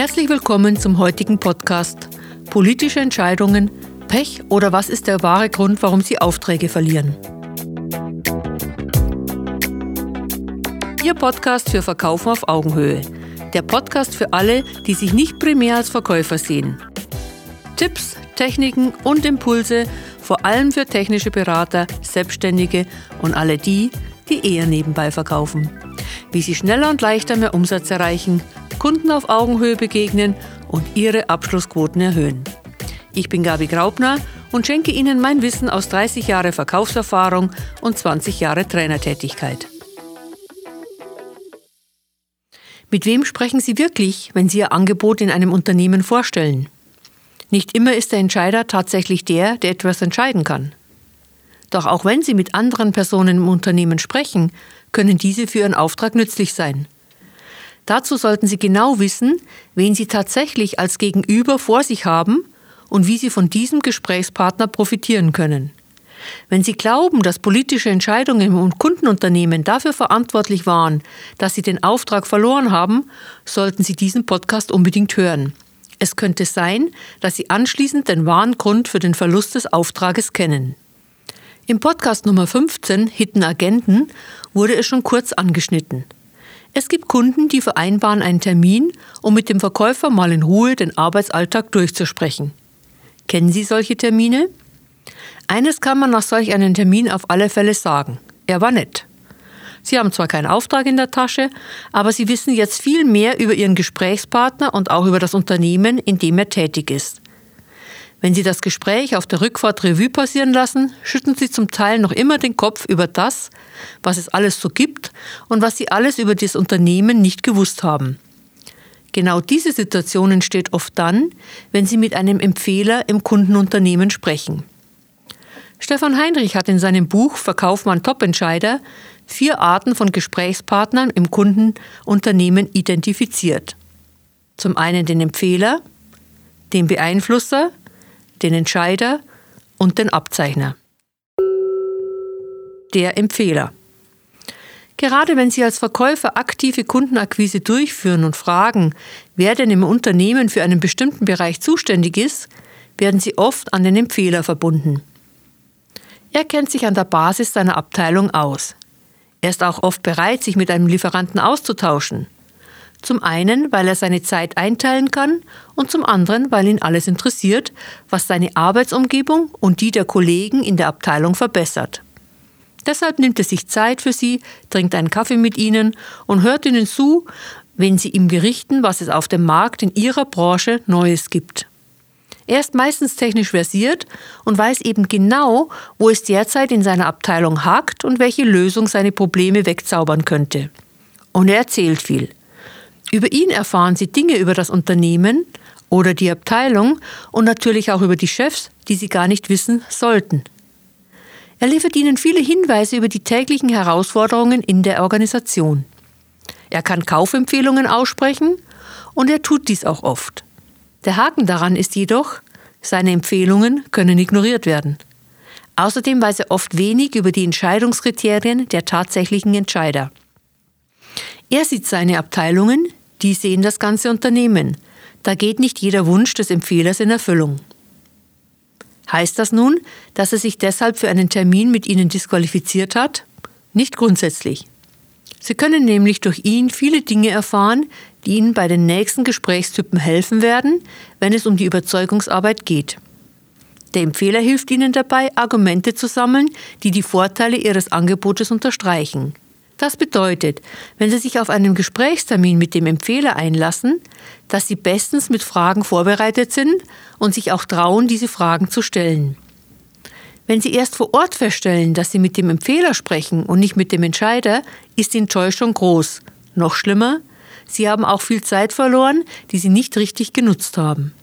Herzlich willkommen zum heutigen Podcast Politische Entscheidungen, Pech oder was ist der wahre Grund, warum Sie Aufträge verlieren? Ihr Podcast für Verkaufen auf Augenhöhe. Der Podcast für alle, die sich nicht primär als Verkäufer sehen. Tipps, Techniken und Impulse, vor allem für technische Berater, Selbstständige und alle die, die eher nebenbei verkaufen. Wie sie schneller und leichter mehr Umsatz erreichen, Kunden auf Augenhöhe begegnen und ihre Abschlussquoten erhöhen. Ich bin Gabi Graubner und schenke Ihnen mein Wissen aus 30 Jahre Verkaufserfahrung und 20 Jahre Trainertätigkeit. Mit wem sprechen Sie wirklich, wenn Sie Ihr Angebot in einem Unternehmen vorstellen? Nicht immer ist der Entscheider tatsächlich der, der etwas entscheiden kann. Doch auch wenn Sie mit anderen Personen im Unternehmen sprechen, können diese für Ihren Auftrag nützlich sein. Dazu sollten Sie genau wissen, wen Sie tatsächlich als Gegenüber vor sich haben und wie Sie von diesem Gesprächspartner profitieren können. Wenn Sie glauben, dass politische Entscheidungen im Kundenunternehmen dafür verantwortlich waren, dass Sie den Auftrag verloren haben, sollten Sie diesen Podcast unbedingt hören. Es könnte sein, dass Sie anschließend den wahren Grund für den Verlust des Auftrages kennen. Im Podcast Nummer 15 Hidden Agenten wurde es schon kurz angeschnitten. Es gibt Kunden, die vereinbaren einen Termin, um mit dem Verkäufer mal in Ruhe den Arbeitsalltag durchzusprechen. Kennen Sie solche Termine? Eines kann man nach solch einem Termin auf alle Fälle sagen. Er war nett. Sie haben zwar keinen Auftrag in der Tasche, aber Sie wissen jetzt viel mehr über Ihren Gesprächspartner und auch über das Unternehmen, in dem er tätig ist. Wenn Sie das Gespräch auf der Rückfahrt Revue passieren lassen, schütten Sie zum Teil noch immer den Kopf über das, was es alles so gibt und was Sie alles über das Unternehmen nicht gewusst haben. Genau diese Situation entsteht oft dann, wenn Sie mit einem Empfehler im Kundenunternehmen sprechen. Stefan Heinrich hat in seinem Buch Verkauf man Top-Entscheider vier Arten von Gesprächspartnern im Kundenunternehmen identifiziert. Zum einen den Empfehler, den Beeinflusser, den Entscheider und den Abzeichner. Der Empfehler. Gerade wenn Sie als Verkäufer aktive Kundenakquise durchführen und fragen, wer denn im Unternehmen für einen bestimmten Bereich zuständig ist, werden Sie oft an den Empfehler verbunden. Er kennt sich an der Basis seiner Abteilung aus. Er ist auch oft bereit, sich mit einem Lieferanten auszutauschen. Zum einen, weil er seine Zeit einteilen kann und zum anderen, weil ihn alles interessiert, was seine Arbeitsumgebung und die der Kollegen in der Abteilung verbessert. Deshalb nimmt er sich Zeit für sie, trinkt einen Kaffee mit ihnen und hört ihnen zu, wenn sie ihm berichten, was es auf dem Markt in ihrer Branche Neues gibt. Er ist meistens technisch versiert und weiß eben genau, wo es derzeit in seiner Abteilung hakt und welche Lösung seine Probleme wegzaubern könnte. Und er erzählt viel. Über ihn erfahren Sie Dinge über das Unternehmen oder die Abteilung und natürlich auch über die Chefs, die Sie gar nicht wissen sollten. Er liefert Ihnen viele Hinweise über die täglichen Herausforderungen in der Organisation. Er kann Kaufempfehlungen aussprechen und er tut dies auch oft. Der Haken daran ist jedoch, seine Empfehlungen können ignoriert werden. Außerdem weiß er oft wenig über die Entscheidungskriterien der tatsächlichen Entscheider. Er sieht seine Abteilungen, die sehen das ganze Unternehmen. Da geht nicht jeder Wunsch des Empfehlers in Erfüllung. Heißt das nun, dass er sich deshalb für einen Termin mit Ihnen disqualifiziert hat? Nicht grundsätzlich. Sie können nämlich durch ihn viele Dinge erfahren, die Ihnen bei den nächsten Gesprächstypen helfen werden, wenn es um die Überzeugungsarbeit geht. Der Empfehler hilft Ihnen dabei, Argumente zu sammeln, die die Vorteile Ihres Angebotes unterstreichen. Das bedeutet, wenn Sie sich auf einen Gesprächstermin mit dem Empfehler einlassen, dass Sie bestens mit Fragen vorbereitet sind und sich auch trauen, diese Fragen zu stellen. Wenn Sie erst vor Ort feststellen, dass Sie mit dem Empfehler sprechen und nicht mit dem Entscheider, ist die Enttäuschung groß. Noch schlimmer, Sie haben auch viel Zeit verloren, die Sie nicht richtig genutzt haben.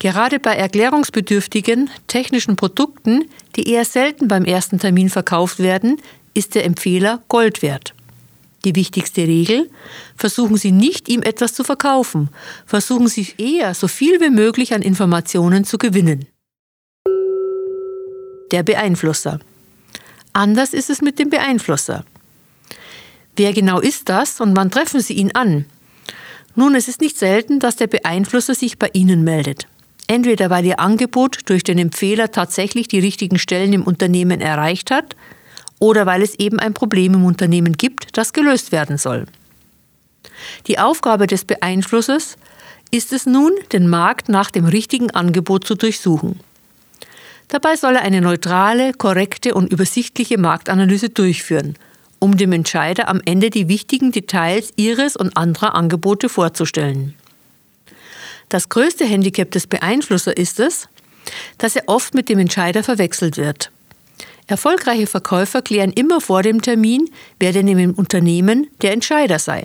Gerade bei erklärungsbedürftigen technischen Produkten, die eher selten beim ersten Termin verkauft werden, ist der Empfehler Gold wert. Die wichtigste Regel, versuchen Sie nicht, ihm etwas zu verkaufen, versuchen Sie eher so viel wie möglich an Informationen zu gewinnen der Beeinflusser. Anders ist es mit dem Beeinflusser. Wer genau ist das und wann treffen Sie ihn an? Nun, es ist nicht selten, dass der Beeinflusser sich bei Ihnen meldet. Entweder weil Ihr Angebot durch den Empfehler tatsächlich die richtigen Stellen im Unternehmen erreicht hat, oder weil es eben ein Problem im Unternehmen gibt, das gelöst werden soll. Die Aufgabe des Beeinflussers ist es nun, den Markt nach dem richtigen Angebot zu durchsuchen. Dabei soll er eine neutrale, korrekte und übersichtliche Marktanalyse durchführen, um dem Entscheider am Ende die wichtigen Details ihres und anderer Angebote vorzustellen. Das größte Handicap des Beeinflusser ist es, dass er oft mit dem Entscheider verwechselt wird. Erfolgreiche Verkäufer klären immer vor dem Termin, wer denn im Unternehmen der Entscheider sei.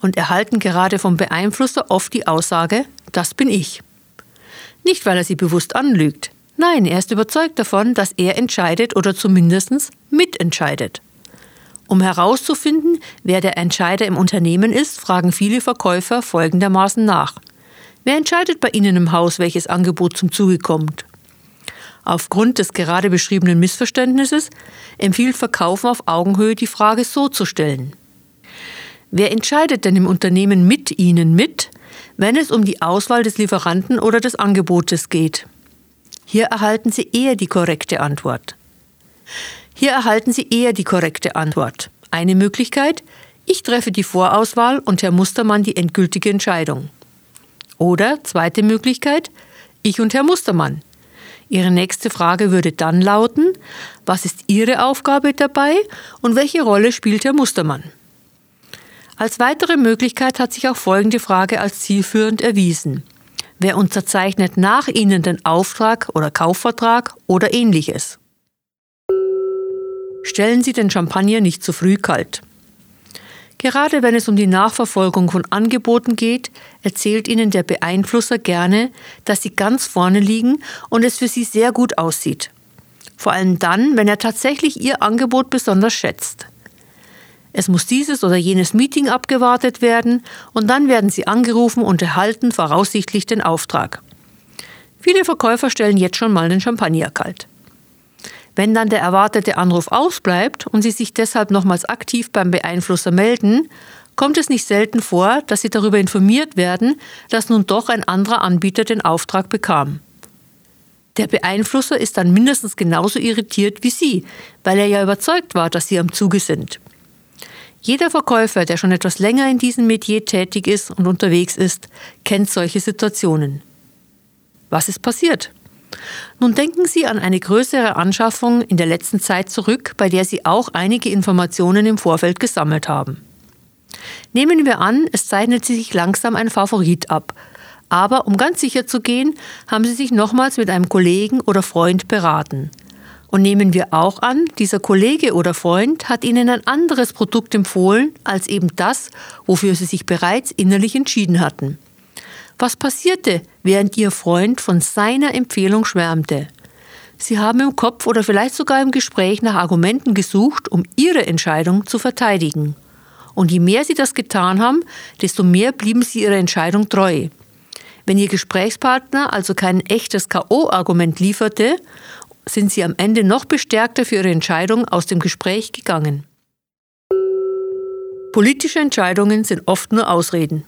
Und erhalten gerade vom Beeinflusser oft die Aussage, das bin ich. Nicht, weil er sie bewusst anlügt. Nein, er ist überzeugt davon, dass er entscheidet oder zumindest mitentscheidet. Um herauszufinden, wer der Entscheider im Unternehmen ist, fragen viele Verkäufer folgendermaßen nach. Wer entscheidet bei Ihnen im Haus, welches Angebot zum Zuge kommt? Aufgrund des gerade beschriebenen Missverständnisses empfiehlt Verkaufen auf Augenhöhe die Frage so zu stellen. Wer entscheidet denn im Unternehmen mit Ihnen mit, wenn es um die Auswahl des Lieferanten oder des Angebotes geht? Hier erhalten Sie eher die korrekte Antwort. Hier erhalten Sie eher die korrekte Antwort. Eine Möglichkeit, ich treffe die Vorauswahl und Herr Mustermann die endgültige Entscheidung. Oder zweite Möglichkeit, ich und Herr Mustermann. Ihre nächste Frage würde dann lauten, was ist Ihre Aufgabe dabei und welche Rolle spielt Herr Mustermann? Als weitere Möglichkeit hat sich auch folgende Frage als zielführend erwiesen. Wer unterzeichnet nach Ihnen den Auftrag oder Kaufvertrag oder ähnliches? Stellen Sie den Champagner nicht zu früh kalt. Gerade wenn es um die Nachverfolgung von Angeboten geht, erzählt Ihnen der Beeinflusser gerne, dass Sie ganz vorne liegen und es für Sie sehr gut aussieht. Vor allem dann, wenn er tatsächlich Ihr Angebot besonders schätzt. Es muss dieses oder jenes Meeting abgewartet werden und dann werden Sie angerufen und erhalten voraussichtlich den Auftrag. Viele Verkäufer stellen jetzt schon mal den Champagner kalt. Wenn dann der erwartete Anruf ausbleibt und Sie sich deshalb nochmals aktiv beim Beeinflusser melden, kommt es nicht selten vor, dass Sie darüber informiert werden, dass nun doch ein anderer Anbieter den Auftrag bekam. Der Beeinflusser ist dann mindestens genauso irritiert wie Sie, weil er ja überzeugt war, dass Sie am Zuge sind. Jeder Verkäufer, der schon etwas länger in diesem Metier tätig ist und unterwegs ist, kennt solche Situationen. Was ist passiert? Nun denken Sie an eine größere Anschaffung in der letzten Zeit zurück, bei der Sie auch einige Informationen im Vorfeld gesammelt haben. Nehmen wir an, es zeichnet sich langsam ein Favorit ab, aber um ganz sicher zu gehen, haben Sie sich nochmals mit einem Kollegen oder Freund beraten. Und nehmen wir auch an, dieser Kollege oder Freund hat Ihnen ein anderes Produkt empfohlen als eben das, wofür Sie sich bereits innerlich entschieden hatten. Was passierte, während Ihr Freund von seiner Empfehlung schwärmte? Sie haben im Kopf oder vielleicht sogar im Gespräch nach Argumenten gesucht, um Ihre Entscheidung zu verteidigen. Und je mehr Sie das getan haben, desto mehr blieben Sie Ihrer Entscheidung treu. Wenn Ihr Gesprächspartner also kein echtes KO-Argument lieferte, sind Sie am Ende noch bestärkter für Ihre Entscheidung aus dem Gespräch gegangen. Politische Entscheidungen sind oft nur Ausreden.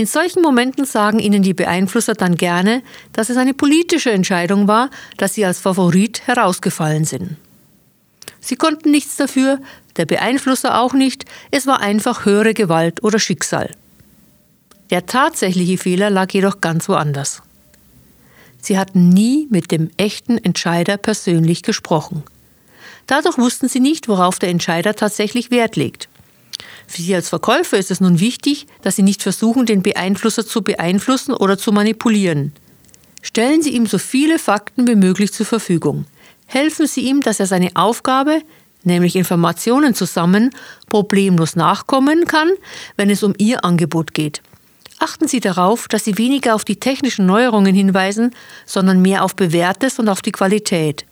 In solchen Momenten sagen Ihnen die Beeinflusser dann gerne, dass es eine politische Entscheidung war, dass Sie als Favorit herausgefallen sind. Sie konnten nichts dafür, der Beeinflusser auch nicht, es war einfach höhere Gewalt oder Schicksal. Der tatsächliche Fehler lag jedoch ganz woanders. Sie hatten nie mit dem echten Entscheider persönlich gesprochen. Dadurch wussten sie nicht, worauf der Entscheider tatsächlich Wert legt. Für Sie als Verkäufer ist es nun wichtig, dass Sie nicht versuchen, den Beeinflusser zu beeinflussen oder zu manipulieren. Stellen Sie ihm so viele Fakten wie möglich zur Verfügung. Helfen Sie ihm, dass er seine Aufgabe, nämlich Informationen zu sammeln, problemlos nachkommen kann, wenn es um Ihr Angebot geht. Achten Sie darauf, dass Sie weniger auf die technischen Neuerungen hinweisen, sondern mehr auf Bewährtes und auf die Qualität.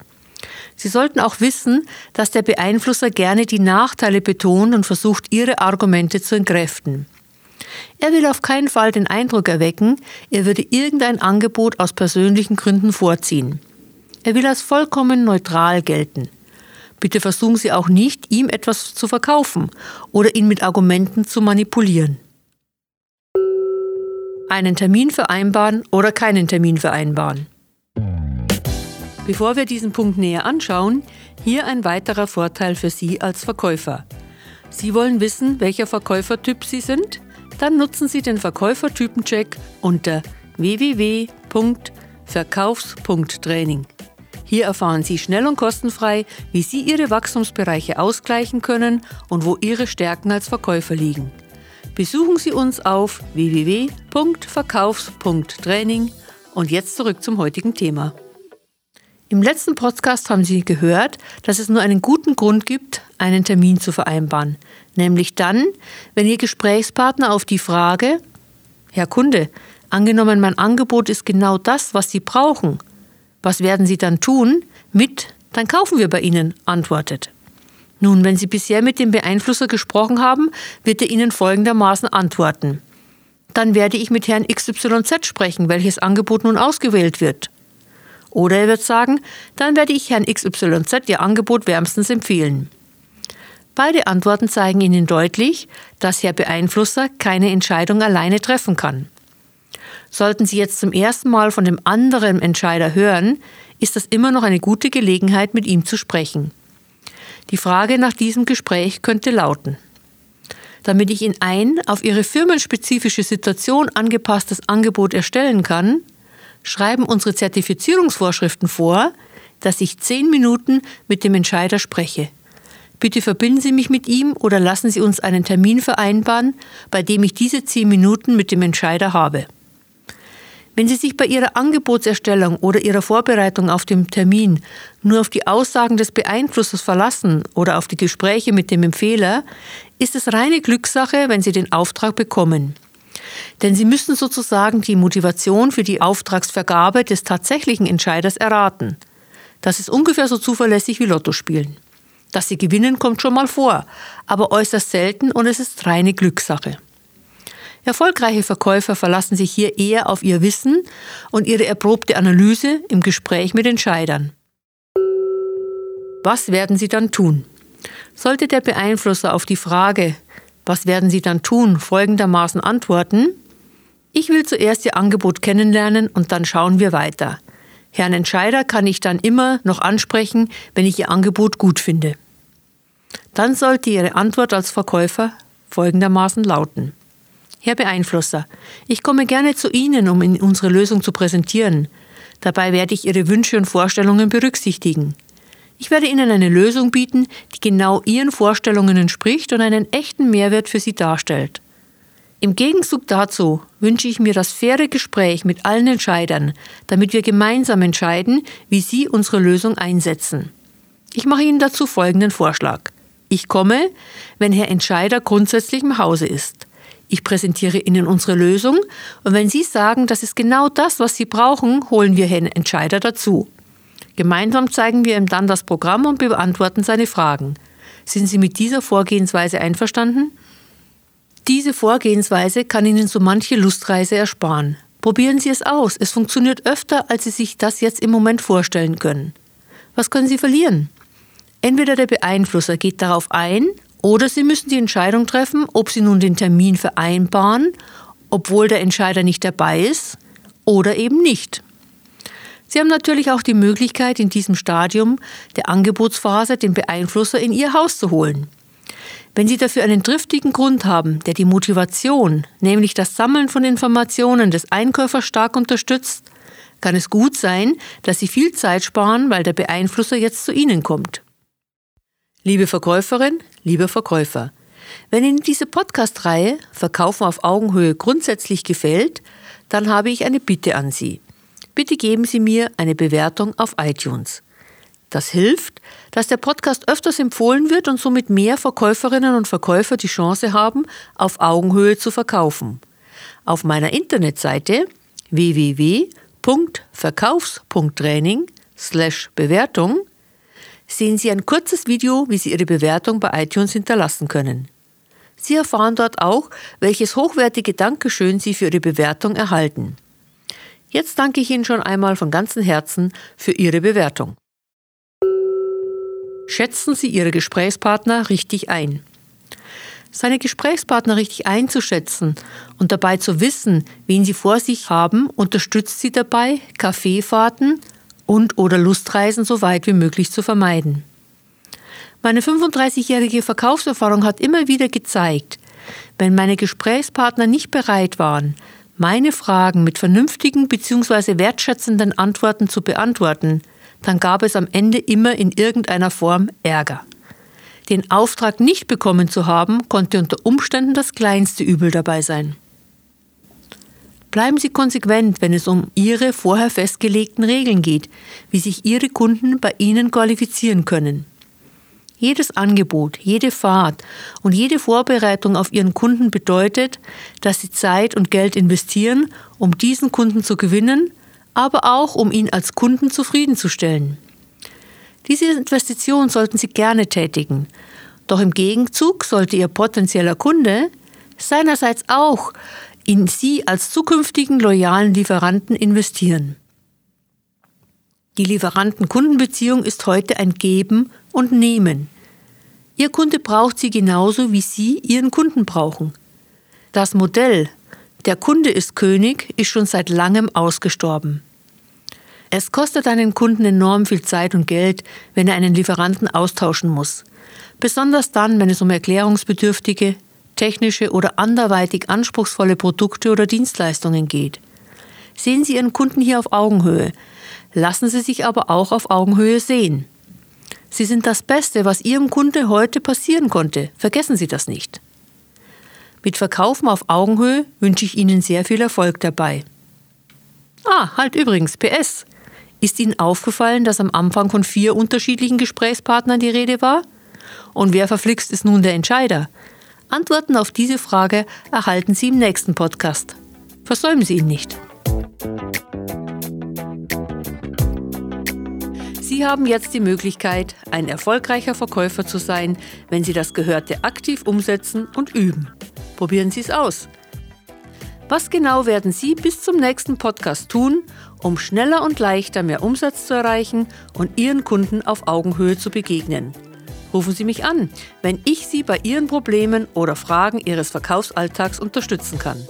Sie sollten auch wissen, dass der Beeinflusser gerne die Nachteile betont und versucht, ihre Argumente zu entkräften. Er will auf keinen Fall den Eindruck erwecken, er würde irgendein Angebot aus persönlichen Gründen vorziehen. Er will als vollkommen neutral gelten. Bitte versuchen Sie auch nicht, ihm etwas zu verkaufen oder ihn mit Argumenten zu manipulieren. einen Termin vereinbaren oder keinen Termin vereinbaren. Bevor wir diesen Punkt näher anschauen, hier ein weiterer Vorteil für Sie als Verkäufer. Sie wollen wissen, welcher Verkäufertyp Sie sind? Dann nutzen Sie den Verkäufertypencheck unter www.verkaufs.training. Hier erfahren Sie schnell und kostenfrei, wie Sie Ihre Wachstumsbereiche ausgleichen können und wo Ihre Stärken als Verkäufer liegen. Besuchen Sie uns auf www.verkaufs.training und jetzt zurück zum heutigen Thema. Im letzten Podcast haben Sie gehört, dass es nur einen guten Grund gibt, einen Termin zu vereinbaren, nämlich dann, wenn Ihr Gesprächspartner auf die Frage, Herr Kunde, angenommen mein Angebot ist genau das, was Sie brauchen, was werden Sie dann tun? Mit, dann kaufen wir bei Ihnen, antwortet. Nun, wenn Sie bisher mit dem Beeinflusser gesprochen haben, wird er Ihnen folgendermaßen antworten. Dann werde ich mit Herrn XYZ sprechen, welches Angebot nun ausgewählt wird. Oder er wird sagen, dann werde ich Herrn XYZ Ihr Angebot wärmstens empfehlen. Beide Antworten zeigen Ihnen deutlich, dass Herr Beeinflusser keine Entscheidung alleine treffen kann. Sollten Sie jetzt zum ersten Mal von dem anderen Entscheider hören, ist das immer noch eine gute Gelegenheit, mit ihm zu sprechen. Die Frage nach diesem Gespräch könnte lauten, damit ich Ihnen ein auf Ihre firmenspezifische Situation angepasstes Angebot erstellen kann, schreiben unsere Zertifizierungsvorschriften vor, dass ich zehn Minuten mit dem Entscheider spreche. Bitte verbinden Sie mich mit ihm oder lassen Sie uns einen Termin vereinbaren, bei dem ich diese zehn Minuten mit dem Entscheider habe. Wenn Sie sich bei Ihrer Angebotserstellung oder Ihrer Vorbereitung auf den Termin nur auf die Aussagen des Beeinflussers verlassen oder auf die Gespräche mit dem Empfehler, ist es reine Glückssache, wenn Sie den Auftrag bekommen. Denn Sie müssen sozusagen die Motivation für die Auftragsvergabe des tatsächlichen Entscheiders erraten. Das ist ungefähr so zuverlässig wie Lotto spielen. Dass Sie gewinnen, kommt schon mal vor, aber äußerst selten und es ist reine Glückssache. Erfolgreiche Verkäufer verlassen sich hier eher auf ihr Wissen und ihre erprobte Analyse im Gespräch mit Entscheidern. Was werden Sie dann tun? Sollte der Beeinflusser auf die Frage, was werden Sie dann tun, folgendermaßen antworten, ich will zuerst Ihr Angebot kennenlernen und dann schauen wir weiter. Herrn Entscheider kann ich dann immer noch ansprechen, wenn ich Ihr Angebot gut finde. Dann sollte Ihre Antwort als Verkäufer folgendermaßen lauten. Herr Beeinflusser, ich komme gerne zu Ihnen, um Ihnen unsere Lösung zu präsentieren. Dabei werde ich Ihre Wünsche und Vorstellungen berücksichtigen. Ich werde Ihnen eine Lösung bieten, die genau Ihren Vorstellungen entspricht und einen echten Mehrwert für Sie darstellt. Im Gegenzug dazu wünsche ich mir das faire Gespräch mit allen Entscheidern, damit wir gemeinsam entscheiden, wie Sie unsere Lösung einsetzen. Ich mache Ihnen dazu folgenden Vorschlag. Ich komme, wenn Herr Entscheider grundsätzlich im Hause ist. Ich präsentiere Ihnen unsere Lösung und wenn Sie sagen, das ist genau das, was Sie brauchen, holen wir Herrn Entscheider dazu. Gemeinsam zeigen wir ihm dann das Programm und beantworten seine Fragen. Sind Sie mit dieser Vorgehensweise einverstanden? Diese Vorgehensweise kann Ihnen so manche Lustreise ersparen. Probieren Sie es aus. Es funktioniert öfter, als Sie sich das jetzt im Moment vorstellen können. Was können Sie verlieren? Entweder der Beeinflusser geht darauf ein oder Sie müssen die Entscheidung treffen, ob Sie nun den Termin vereinbaren, obwohl der Entscheider nicht dabei ist, oder eben nicht. Sie haben natürlich auch die Möglichkeit, in diesem Stadium der Angebotsphase den Beeinflusser in Ihr Haus zu holen. Wenn Sie dafür einen triftigen Grund haben, der die Motivation, nämlich das Sammeln von Informationen des Einkäufers stark unterstützt, kann es gut sein, dass Sie viel Zeit sparen, weil der Beeinflusser jetzt zu Ihnen kommt. Liebe Verkäuferin, lieber Verkäufer, wenn Ihnen diese Podcast-Reihe Verkaufen auf Augenhöhe grundsätzlich gefällt, dann habe ich eine Bitte an Sie. Bitte geben Sie mir eine Bewertung auf iTunes. Das hilft, dass der Podcast öfters empfohlen wird und somit mehr Verkäuferinnen und Verkäufer die Chance haben, auf Augenhöhe zu verkaufen. Auf meiner Internetseite www.verkaufs.training/bewertung sehen Sie ein kurzes Video, wie Sie Ihre Bewertung bei iTunes hinterlassen können. Sie erfahren dort auch, welches hochwertige Dankeschön Sie für Ihre Bewertung erhalten. Jetzt danke ich Ihnen schon einmal von ganzem Herzen für Ihre Bewertung. Schätzen Sie Ihre Gesprächspartner richtig ein. seine Gesprächspartner richtig einzuschätzen und dabei zu wissen, wen Sie vor sich haben, unterstützt Sie dabei, Kaffeefahrten und oder Lustreisen so weit wie möglich zu vermeiden. Meine 35-jährige Verkaufserfahrung hat immer wieder gezeigt, wenn meine Gesprächspartner nicht bereit waren, meine Fragen mit vernünftigen bzw. wertschätzenden Antworten zu beantworten, dann gab es am Ende immer in irgendeiner Form Ärger. Den Auftrag nicht bekommen zu haben, konnte unter Umständen das kleinste Übel dabei sein. Bleiben Sie konsequent, wenn es um Ihre vorher festgelegten Regeln geht, wie sich Ihre Kunden bei Ihnen qualifizieren können. Jedes Angebot, jede Fahrt und jede Vorbereitung auf Ihren Kunden bedeutet, dass Sie Zeit und Geld investieren, um diesen Kunden zu gewinnen, aber auch um ihn als Kunden zufriedenzustellen. Diese Investition sollten Sie gerne tätigen. Doch im Gegenzug sollte Ihr potenzieller Kunde seinerseits auch in Sie als zukünftigen loyalen Lieferanten investieren. Die Lieferanten-Kundenbeziehung ist heute ein Geben und Nehmen. Ihr Kunde braucht Sie genauso, wie Sie Ihren Kunden brauchen. Das Modell Der Kunde ist König ist schon seit langem ausgestorben. Es kostet einen Kunden enorm viel Zeit und Geld, wenn er einen Lieferanten austauschen muss. Besonders dann, wenn es um erklärungsbedürftige, technische oder anderweitig anspruchsvolle Produkte oder Dienstleistungen geht. Sehen Sie Ihren Kunden hier auf Augenhöhe, lassen Sie sich aber auch auf Augenhöhe sehen. Sie sind das Beste, was Ihrem Kunde heute passieren konnte. Vergessen Sie das nicht. Mit Verkaufen auf Augenhöhe wünsche ich Ihnen sehr viel Erfolg dabei. Ah, halt übrigens, PS. Ist Ihnen aufgefallen, dass am Anfang von vier unterschiedlichen Gesprächspartnern die Rede war? Und wer verflixt ist nun der Entscheider? Antworten auf diese Frage erhalten Sie im nächsten Podcast. Versäumen Sie ihn nicht. Sie haben jetzt die Möglichkeit, ein erfolgreicher Verkäufer zu sein, wenn Sie das Gehörte aktiv umsetzen und üben. Probieren Sie es aus. Was genau werden Sie bis zum nächsten Podcast tun, um schneller und leichter mehr Umsatz zu erreichen und Ihren Kunden auf Augenhöhe zu begegnen. Rufen Sie mich an, wenn ich Sie bei Ihren Problemen oder Fragen Ihres Verkaufsalltags unterstützen kann.